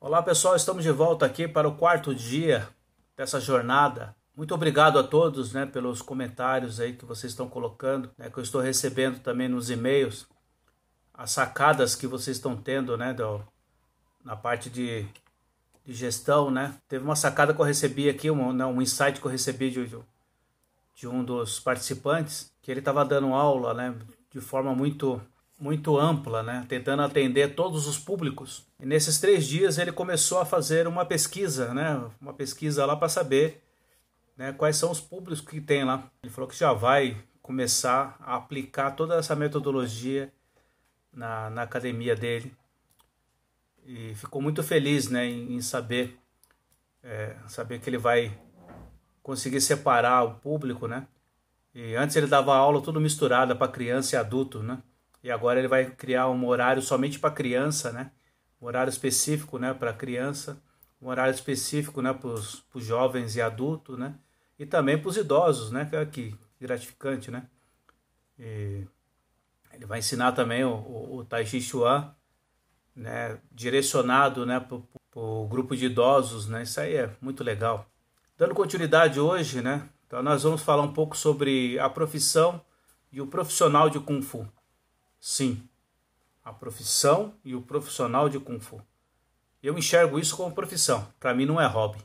Olá pessoal, estamos de volta aqui para o quarto dia dessa jornada. Muito obrigado a todos né, pelos comentários aí que vocês estão colocando, né, que eu estou recebendo também nos e-mails, as sacadas que vocês estão tendo né, do, na parte de, de gestão. Né. Teve uma sacada que eu recebi aqui, um, né, um insight que eu recebi de, de um dos participantes, que ele estava dando aula né, de forma muito muito ampla, né? tentando atender todos os públicos. E nesses três dias ele começou a fazer uma pesquisa, né? uma pesquisa lá para saber né, quais são os públicos que tem lá. Ele falou que já vai começar a aplicar toda essa metodologia na, na academia dele. E ficou muito feliz né, em, em saber, é, saber que ele vai conseguir separar o público, né? E antes ele dava aula tudo misturada para criança e adulto, né? E agora ele vai criar um horário somente para criança, né? Um horário específico, né, para criança, um horário específico, né, para os jovens e adultos, né? E também para os idosos, né? Que é que gratificante, né? E ele vai ensinar também o, o, o Tai Chi Chuan, né? Direcionado, né, para o grupo de idosos, né? Isso aí é muito legal. Dando continuidade hoje, né? Então nós vamos falar um pouco sobre a profissão e o profissional de Kung Fu. Sim, a profissão e o profissional de Kung Fu. Eu enxergo isso como profissão, para mim não é hobby.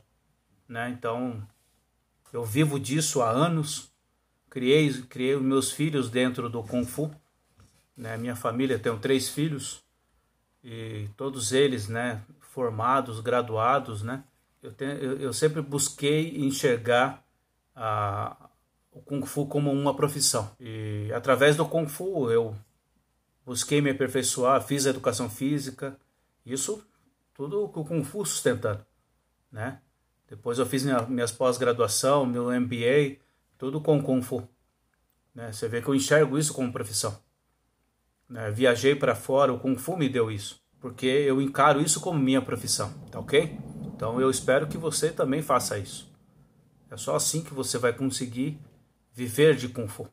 Né? Então, eu vivo disso há anos, criei, criei meus filhos dentro do Kung Fu. Né? Minha família tem três filhos e todos eles né, formados, graduados. Né? Eu, tenho, eu, eu sempre busquei enxergar a, o Kung Fu como uma profissão. E através do Kung Fu eu busquei me aperfeiçoar, fiz a educação física, isso tudo com o Fu sustentando, né? Depois eu fiz minha, minhas pós-graduação, meu MBA, tudo com Kung Fu. Né? Você vê que eu enxergo isso como profissão. Né? Viajei para fora, o Kung Fu me deu isso, porque eu encaro isso como minha profissão, tá ok? Então eu espero que você também faça isso. É só assim que você vai conseguir viver de Kung Fu.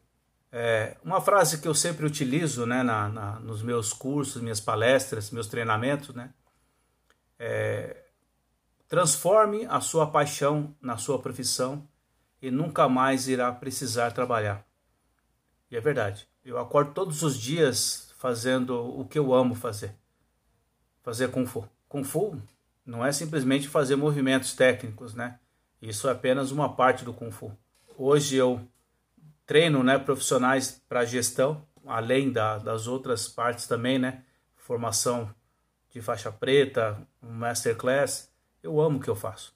É, uma frase que eu sempre utilizo né, na, na, nos meus cursos, minhas palestras, meus treinamentos, né? É, transforme a sua paixão na sua profissão e nunca mais irá precisar trabalhar. E é verdade. Eu acordo todos os dias fazendo o que eu amo fazer. Fazer Kung Fu. Kung Fu não é simplesmente fazer movimentos técnicos, né? Isso é apenas uma parte do Kung Fu. Hoje eu treino né, profissionais para gestão, além da, das outras partes também, né? Formação de faixa preta, um masterclass. Eu amo o que eu faço.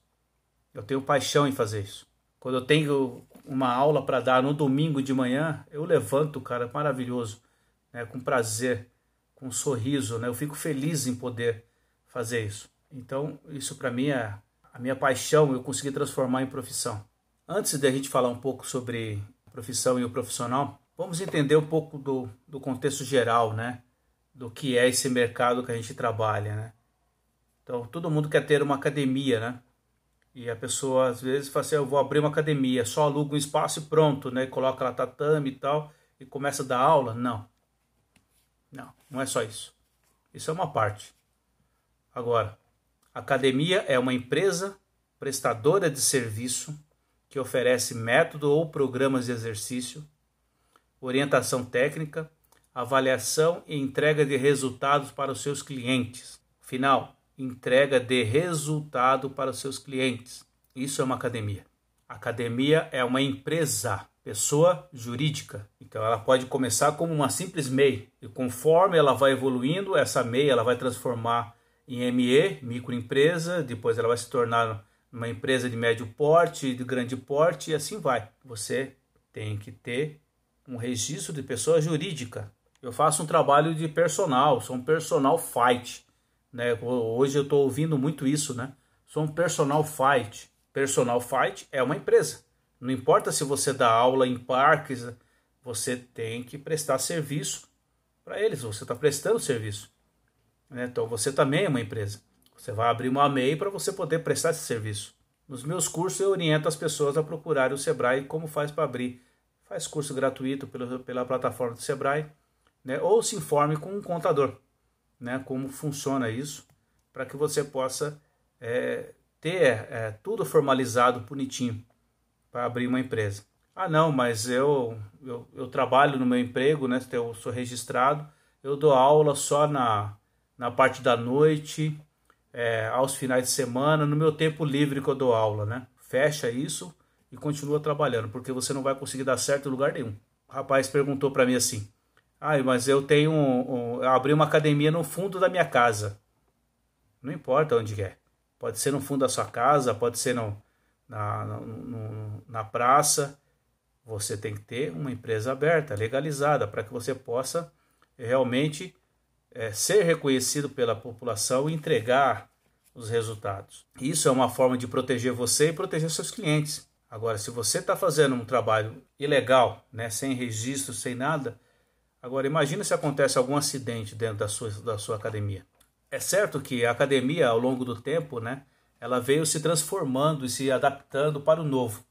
Eu tenho paixão em fazer isso. Quando eu tenho uma aula para dar no domingo de manhã, eu levanto, cara, maravilhoso, né? com prazer, com um sorriso, né? Eu fico feliz em poder fazer isso. Então, isso para mim é a minha paixão, eu consegui transformar em profissão. Antes de a gente falar um pouco sobre profissão e o profissional, vamos entender um pouco do, do contexto geral, né? Do que é esse mercado que a gente trabalha, né? Então, todo mundo quer ter uma academia, né? E a pessoa às vezes fala assim: eu vou abrir uma academia, só aluga um espaço e pronto, né? Coloca lá tatame e tal, e começa a dar aula. Não. Não, não é só isso. Isso é uma parte. Agora, academia é uma empresa prestadora de serviço que oferece método ou programas de exercício, orientação técnica, avaliação e entrega de resultados para os seus clientes. Final, entrega de resultado para os seus clientes. Isso é uma academia. Academia é uma empresa, pessoa jurídica. Então ela pode começar como uma simples MEI e conforme ela vai evoluindo, essa MEI ela vai transformar em ME, microempresa, depois ela vai se tornar uma empresa de médio porte, de grande porte e assim vai. Você tem que ter um registro de pessoa jurídica. Eu faço um trabalho de personal, sou um personal fight. Né? Hoje eu estou ouvindo muito isso, né? Sou um personal fight. Personal fight é uma empresa. Não importa se você dá aula em parques, você tem que prestar serviço para eles. Você está prestando serviço. Né? Então você também é uma empresa. Você vai abrir uma MEI para você poder prestar esse serviço. Nos meus cursos eu oriento as pessoas a procurarem o Sebrae como faz para abrir. Faz curso gratuito pela, pela plataforma do Sebrae, né? ou se informe com um contador, né? como funciona isso, para que você possa é, ter é, tudo formalizado, bonitinho, para abrir uma empresa. Ah, não, mas eu, eu, eu, trabalho no meu emprego, né? Eu sou registrado, eu dou aula só na, na parte da noite, é, aos finais de semana, no meu tempo livre que eu dou aula, né? Fecha isso e continua trabalhando, porque você não vai conseguir dar certo em lugar nenhum. O rapaz perguntou para mim assim: ah, mas eu tenho. Um, um, eu abri uma academia no fundo da minha casa. Não importa onde é. Pode ser no fundo da sua casa, pode ser no, na, no, na praça. Você tem que ter uma empresa aberta, legalizada, para que você possa realmente é, ser reconhecido pela população e entregar os resultados. Isso é uma forma de proteger você e proteger seus clientes. Agora, se você está fazendo um trabalho ilegal, né, sem registro, sem nada, agora imagine se acontece algum acidente dentro da sua, da sua academia. É certo que a academia, ao longo do tempo, né, ela veio se transformando e se adaptando para o novo.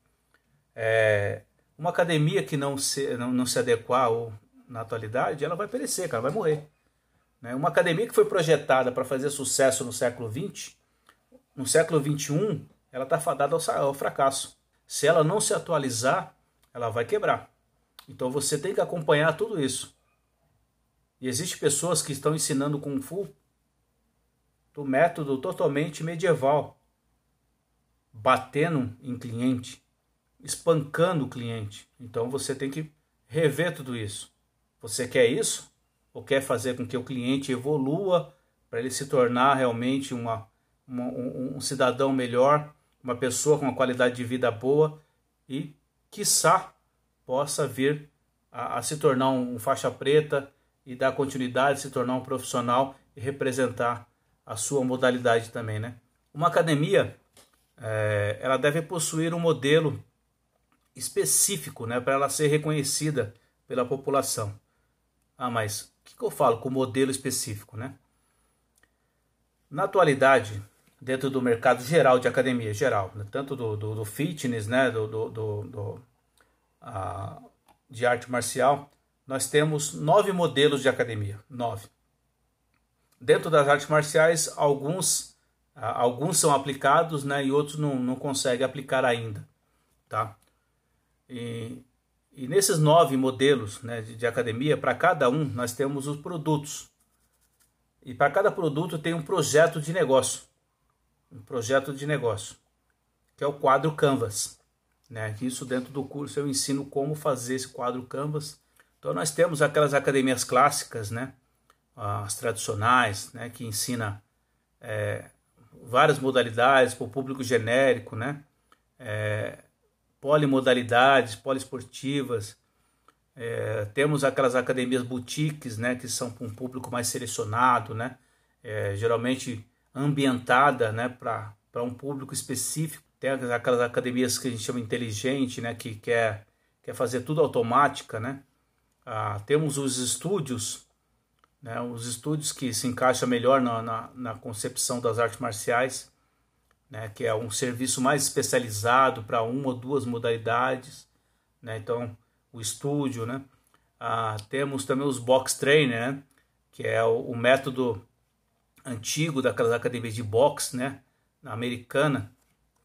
É, uma academia que não se, não, não se adequar ou, na atualidade, ela vai perecer, cara, vai morrer. Né? Uma academia que foi projetada para fazer sucesso no século XX, no século XXI, ela está fadada ao, ao fracasso. Se ela não se atualizar, ela vai quebrar. Então você tem que acompanhar tudo isso. E existem pessoas que estão ensinando Kung Fu do método totalmente medieval, batendo em cliente, espancando o cliente. Então você tem que rever tudo isso. Você quer isso? Ou quer fazer com que o cliente evolua para ele se tornar realmente uma, uma um, um cidadão melhor, uma pessoa com uma qualidade de vida boa e, quiçá, possa vir a, a se tornar um, um faixa preta e dar continuidade, se tornar um profissional e representar a sua modalidade também, né? Uma academia, é, ela deve possuir um modelo específico, né, para ela ser reconhecida pela população. Ah, mas o que, que eu falo com modelo específico, né? Na atualidade, dentro do mercado geral de academia, geral, né, tanto do, do, do, fitness, né, do, do, do a, de arte marcial, nós temos nove modelos de academia, nove. Dentro das artes marciais, alguns, alguns são aplicados né, e outros não, não conseguem aplicar ainda. Tá? E, e nesses nove modelos né, de, de academia, para cada um, nós temos os produtos. E para cada produto tem um projeto de negócio. Um projeto de negócio, que é o quadro Canvas. Né? Isso dentro do curso eu ensino como fazer esse quadro Canvas. Então nós temos aquelas academias clássicas, né? as tradicionais, né, que ensina é, várias modalidades para o público genérico, né, é, polimodalidades, poliesportivas. É, temos aquelas academias boutiques, né, que são para um público mais selecionado, né, é, geralmente ambientada, né, para um público específico. Tem aquelas academias que a gente chama inteligente, né, que quer, quer fazer tudo automática, né. Ah, temos os estúdios né, os estúdios que se encaixam melhor na, na, na, concepção das artes marciais, né, que é um serviço mais especializado para uma ou duas modalidades. Né, então, o estúdio. Né, ah, temos também os box trainer, né, que é o, o, método antigo daquelas academias de boxe né, americana,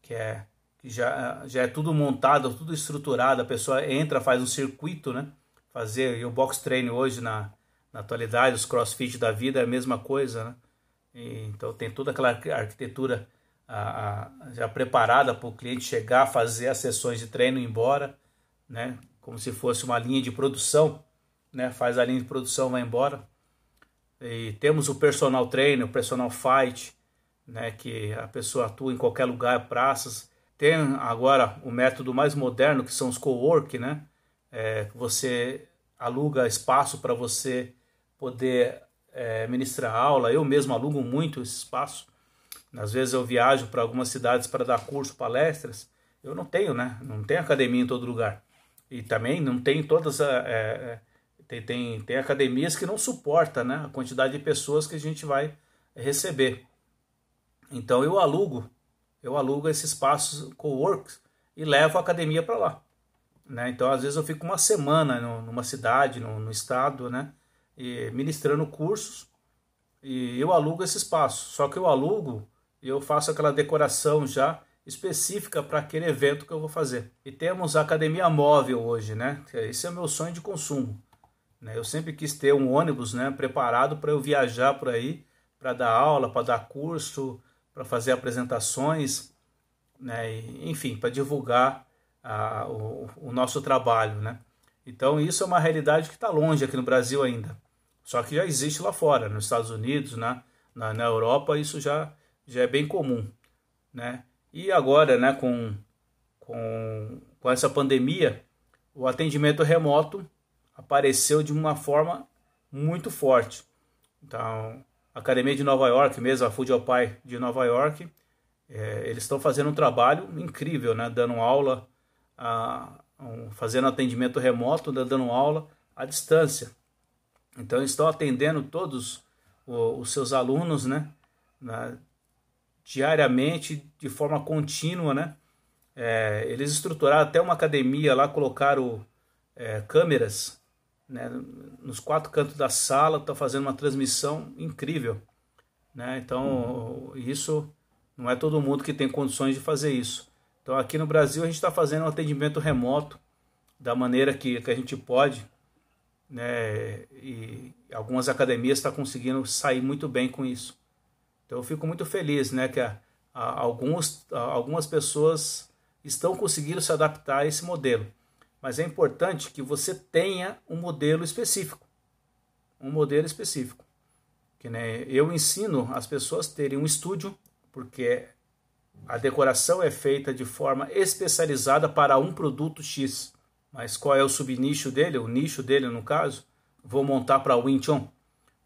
que é que já, já é tudo montado, tudo estruturado, a pessoa entra, faz um circuito, né? Fazer, e o box trainer hoje na, na atualidade, os crossfit da vida é a mesma coisa, né? E, então tem toda aquela arquitetura a, a, já preparada para o cliente chegar, fazer as sessões de treino e ir embora, né? Como se fosse uma linha de produção, né? Faz a linha de produção, vai embora. E temos o personal trainer, o personal fight, né? Que a pessoa atua em qualquer lugar, praças. Tem agora o método mais moderno que são os co-work, né? É, você aluga espaço para você poder é, ministrar aula. Eu mesmo alugo muito esse espaço. Às vezes eu viajo para algumas cidades para dar curso, palestras. Eu não tenho, né? Não tem academia em todo lugar. E também não tem todas. É, é, tem, tem, tem academias que não suporta né, a quantidade de pessoas que a gente vai receber. Então eu alugo, eu alugo esse espaço co-works e levo a academia para lá. Né? Então às vezes eu fico uma semana numa cidade, no, no estado, né? ministrando cursos e eu alugo esse espaço. Só que eu alugo e eu faço aquela decoração já específica para aquele evento que eu vou fazer. E temos a academia móvel hoje, né? Esse é o meu sonho de consumo. Né? Eu sempre quis ter um ônibus né, preparado para eu viajar por aí, para dar aula, para dar curso, para fazer apresentações, né? E, enfim, para divulgar a, o, o, nosso trabalho. Né? Então isso é uma realidade que está longe aqui no Brasil ainda. Só que já existe lá fora, nos Estados Unidos, né? na, na Europa, isso já, já é bem comum. Né? E agora, né, com, com, com essa pandemia, o atendimento remoto apareceu de uma forma muito forte. Então, a Academia de Nova York, mesmo a Food Pai de Nova York, é, eles estão fazendo um trabalho incrível, né? dando aula, a, um, fazendo atendimento remoto, né? dando aula à distância. Então, estão atendendo todos os, os seus alunos né? Na, diariamente, de forma contínua. Né? É, eles estruturaram até uma academia lá, colocaram é, câmeras né, nos quatro cantos da sala, está fazendo uma transmissão incrível. Né? Então, uhum. isso não é todo mundo que tem condições de fazer isso. Então, aqui no Brasil, a gente está fazendo um atendimento remoto da maneira que, que a gente pode. Né? E algumas academias estão tá conseguindo sair muito bem com isso. Então, eu fico muito feliz né, que a, a, alguns, a, algumas pessoas estão conseguindo se adaptar a esse modelo mas é importante que você tenha um modelo específico. Um modelo específico. Que, né, eu ensino as pessoas terem um estúdio, porque a decoração é feita de forma especializada para um produto X. Mas qual é o subnicho dele, o nicho dele no caso? Vou montar para Chun.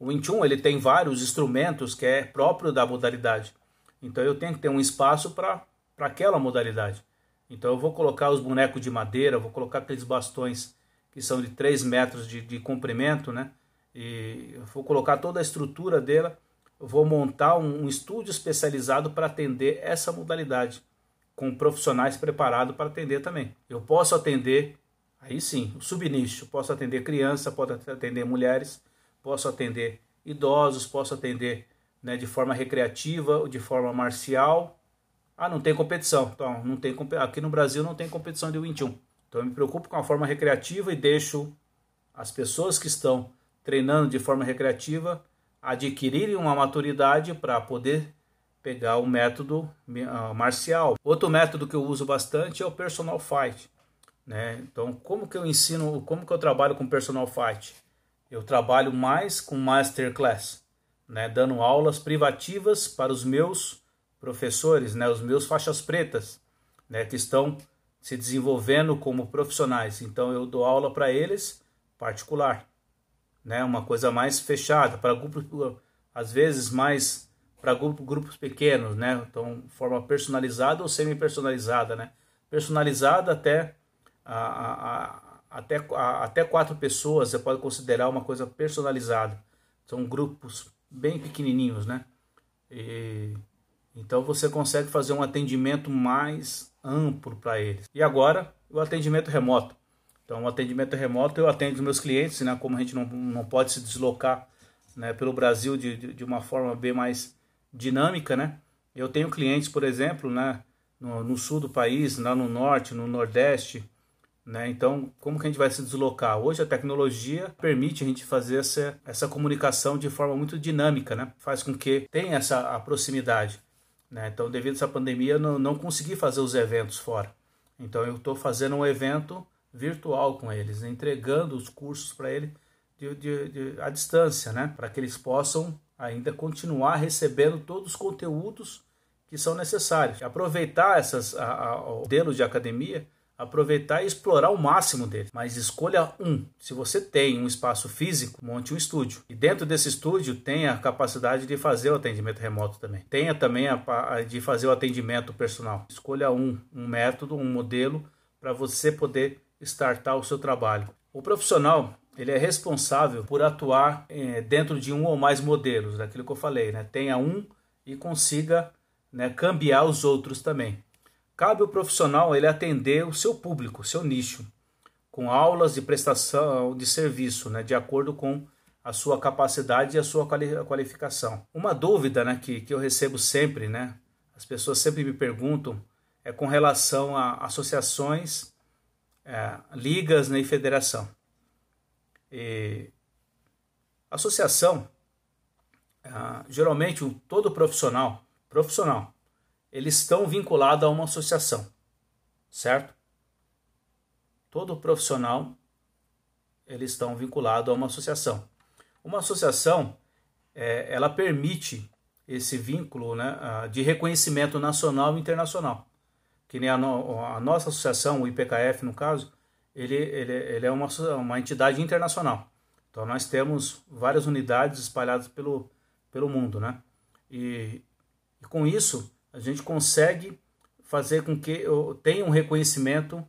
O Wing Chun ele tem vários instrumentos que é próprio da modalidade. Então eu tenho que ter um espaço para aquela modalidade. Então eu vou colocar os bonecos de madeira, vou colocar aqueles bastões que são de 3 metros de, de comprimento, né? E vou colocar toda a estrutura dela, vou montar um, um estúdio especializado para atender essa modalidade, com profissionais preparados para atender também. Eu posso atender, aí sim, o subnicho, posso atender criança, posso atender mulheres, posso atender idosos, posso atender né, de forma recreativa, de forma marcial, ah, não tem competição. Então, não tem aqui no Brasil não tem competição de Wing Chun. Então eu me preocupo com a forma recreativa e deixo as pessoas que estão treinando de forma recreativa adquirirem uma maturidade para poder pegar o método uh, marcial. Outro método que eu uso bastante é o personal fight. Né? Então, como que eu ensino, como que eu trabalho com personal fight? Eu trabalho mais com masterclass, né? dando aulas privativas para os meus professores, né, os meus faixas pretas, né, que estão se desenvolvendo como profissionais. Então eu dou aula para eles particular, né, uma coisa mais fechada para grupos, às vezes mais para grupos pequenos, né, então forma personalizada ou semi personalizada, né, personalizada até a, a até, a, até quatro pessoas você pode considerar uma coisa personalizada. São grupos bem pequenininhos, né? E então você consegue fazer um atendimento mais amplo para eles. E agora, o atendimento remoto. Então, o atendimento remoto eu atendo os meus clientes, né, como a gente não, não pode se deslocar né, pelo Brasil de, de, de uma forma bem mais dinâmica, né? Eu tenho clientes, por exemplo, né, no, no, sul do país, lá no norte, no nordeste, né? Então, como que a gente vai se deslocar? Hoje a tecnologia permite a gente fazer essa, essa comunicação de forma muito dinâmica, né? Faz com que tenha essa proximidade. Né? Então, devido a essa pandemia, não, não consegui fazer os eventos fora. Então, eu estou fazendo um evento virtual com eles, entregando os cursos para eles de, de, de, à distância, né? para que eles possam ainda continuar recebendo todos os conteúdos que são necessários. Aproveitar essas, a, a, o modelo de academia aproveitar e explorar o máximo dele. Mas escolha um. Se você tem um espaço físico, monte um estúdio. E dentro desse estúdio tenha a capacidade de fazer o atendimento remoto também. Tenha também a, a de fazer o atendimento personal. Escolha um, um método, um modelo para você poder startar o seu trabalho. O profissional ele é responsável por atuar é, dentro de um ou mais modelos, daquilo que eu falei, né? Tenha um e consiga né, cambiar os outros também. Cabe ao profissional ele atender o seu público, seu nicho, com aulas de prestação de serviço, né, de acordo com a sua capacidade e a sua qualificação. Uma dúvida né, que, que eu recebo sempre, né, as pessoas sempre me perguntam, é com relação a associações, é, ligas né, e federação. E associação, é, geralmente todo profissional, profissional, eles estão vinculados a uma associação, certo? Todo profissional, eles estão vinculados a uma associação. Uma associação, é, ela permite esse vínculo né, de reconhecimento nacional e internacional. Que nem a, no, a nossa associação, o IPKF no caso, ele, ele, ele é uma, uma entidade internacional. Então nós temos várias unidades espalhadas pelo, pelo mundo. Né? E, e com isso a gente consegue fazer com que tenha um reconhecimento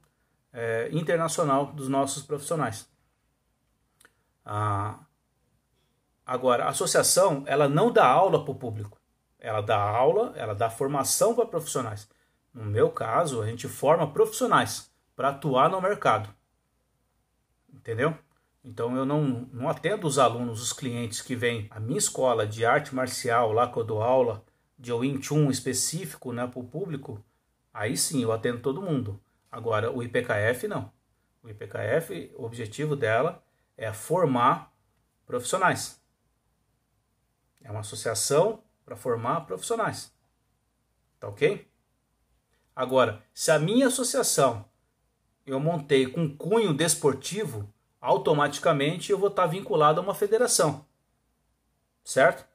é, internacional dos nossos profissionais. Ah, agora, a associação ela não dá aula para o público, ela dá aula, ela dá formação para profissionais. No meu caso, a gente forma profissionais para atuar no mercado. Entendeu? Então eu não, não atendo os alunos, os clientes que vêm à minha escola de arte marcial, lá que eu dou aula, de Wing Chun específico né, para o público, aí sim eu atendo todo mundo. Agora, o IPKF não. O IPKF, o objetivo dela é formar profissionais. É uma associação para formar profissionais. Tá ok? Agora, se a minha associação eu montei com cunho desportivo, automaticamente eu vou estar vinculado a uma federação. Certo?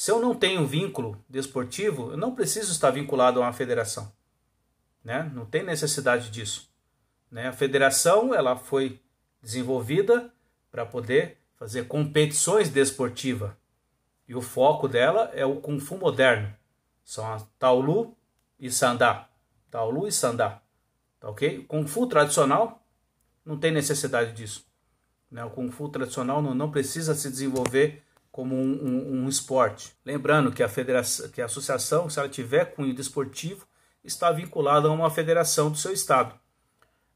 Se eu não tenho vínculo desportivo, eu não preciso estar vinculado a uma federação. Né? Não tem necessidade disso. Né? A federação ela foi desenvolvida para poder fazer competições desportivas. E o foco dela é o Kung Fu moderno. São a Taolu e Sandá. Taolu e Sandá. Tá ok? Kung Fu tradicional não tem necessidade disso. Né? O Kung Fu tradicional não, não precisa se desenvolver como um, um, um, esporte. Lembrando que a, federação, que a associação, se ela tiver cunho desportivo, está vinculada a uma federação do seu estado.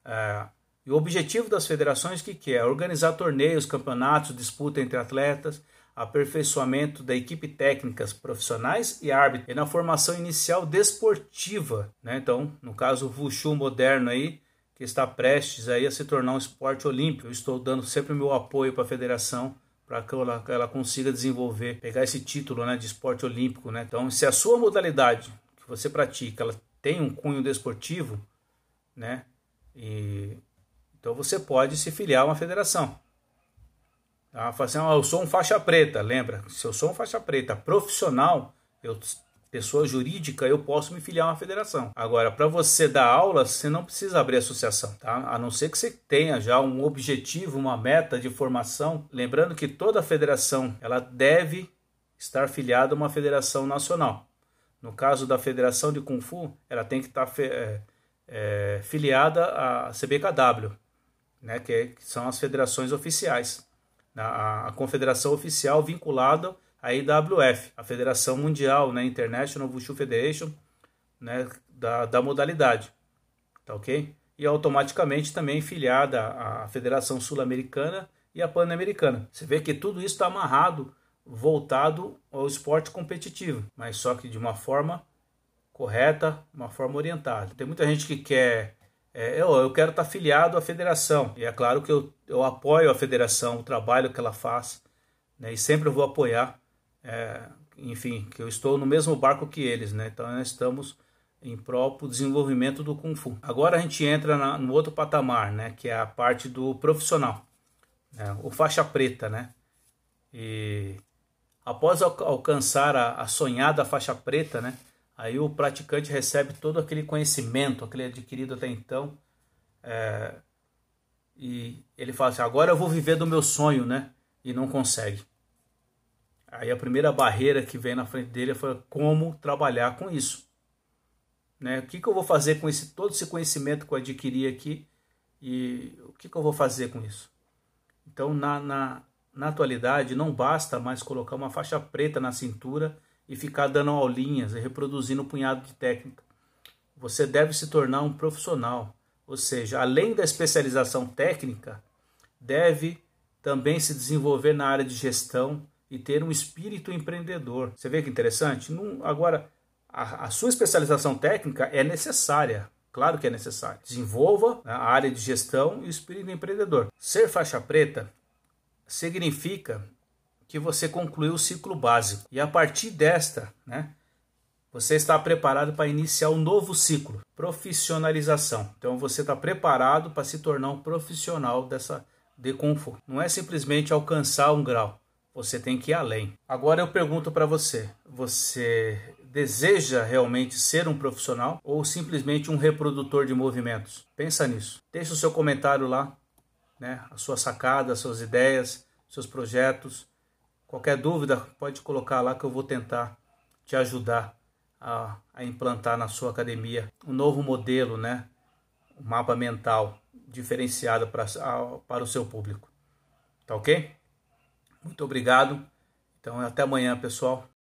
É, e o objetivo das federações que, que é? Organizar torneios, campeonatos, disputa entre atletas, aperfeiçoamento da equipe técnicas profissionais e árbitros, e na formação inicial desportiva. Né? Então, no caso, o Wushu moderno aí, que está prestes aí a se tornar um esporte olímpico. Eu estou dando sempre o meu apoio para a federação para que ela, ela, consiga desenvolver, pegar esse título né, de esporte olímpico. Né? Então, se a sua modalidade que você pratica ela tem um cunho desportivo, né, e, então você pode se filiar a uma federação. Fala assim, ah, eu sou um faixa preta, lembra? Se eu sou um faixa preta profissional, eu pessoa jurídica, eu posso me filiar a uma federação. Agora, para você dar aula, você não precisa abrir associação, tá? A não ser que você tenha já um objetivo, uma meta de formação. Lembrando que toda federação, ela deve estar filiada a uma federação nacional. No caso da Federação de Kung Fu, ela tem que estar é, é, filiada à CBKW, né, que, é, que, são as federações oficiais. A, a confederação oficial vinculada a IWF, a Federação Mundial, né, International Wushu Federation, né, da, da modalidade, tá ok? E automaticamente também filiada à Federação Sul-Americana e à Pan-Americana. Você vê que tudo isso está amarrado, voltado ao esporte competitivo, mas só que de uma forma correta, uma forma orientada. Tem muita gente que quer é, eu, eu quero estar tá filiado à federação. E é claro que eu, eu apoio a federação, o trabalho que ela faz, né, e sempre eu vou apoiar é, enfim, que eu estou no mesmo barco que eles, né? Então nós estamos em próprio desenvolvimento do Kung Fu. Agora a gente entra na, no outro patamar, né? Que é a parte do profissional, né? o faixa preta, né? E após al alcançar a, a, sonhada faixa preta, né? Aí o praticante recebe todo aquele conhecimento, aquele adquirido até então, é, e ele fala assim: agora eu vou viver do meu sonho, né? E não consegue. Aí a primeira barreira que vem na frente dele foi como trabalhar com isso. Né? O que, que eu vou fazer com esse, todo esse conhecimento que eu adquiri aqui e o que, que eu vou fazer com isso? Então, na, na, na atualidade, não basta mais colocar uma faixa preta na cintura e ficar dando aulinhas e reproduzindo um punhado de técnica. Você deve se tornar um profissional, ou seja, além da especialização técnica, deve também se desenvolver na área de gestão e ter um espírito empreendedor. Você vê que interessante? Não, agora, a, a sua especialização técnica é necessária, Claro que é necessário. Desenvolva né, a área de gestão e o espírito empreendedor. Ser faixa preta significa que você concluiu o ciclo básico. E a partir desta, né, você está preparado para iniciar um novo ciclo, profissionalização. Então você está preparado para se tornar um profissional dessa de Kung Fu. Não é simplesmente alcançar um grau. Você tem que ir além. Agora eu pergunto para você: você deseja realmente ser um profissional ou simplesmente um reprodutor de movimentos? Pensa nisso. Deixe o seu comentário lá, né? A sua sacada, as suas ideias, seus projetos. Qualquer dúvida, pode colocar lá que eu vou tentar te ajudar a, a implantar na sua academia um novo modelo, né? Um mapa mental diferenciado para, para o seu público. Tá ok? Muito obrigado. Então, até amanhã, pessoal.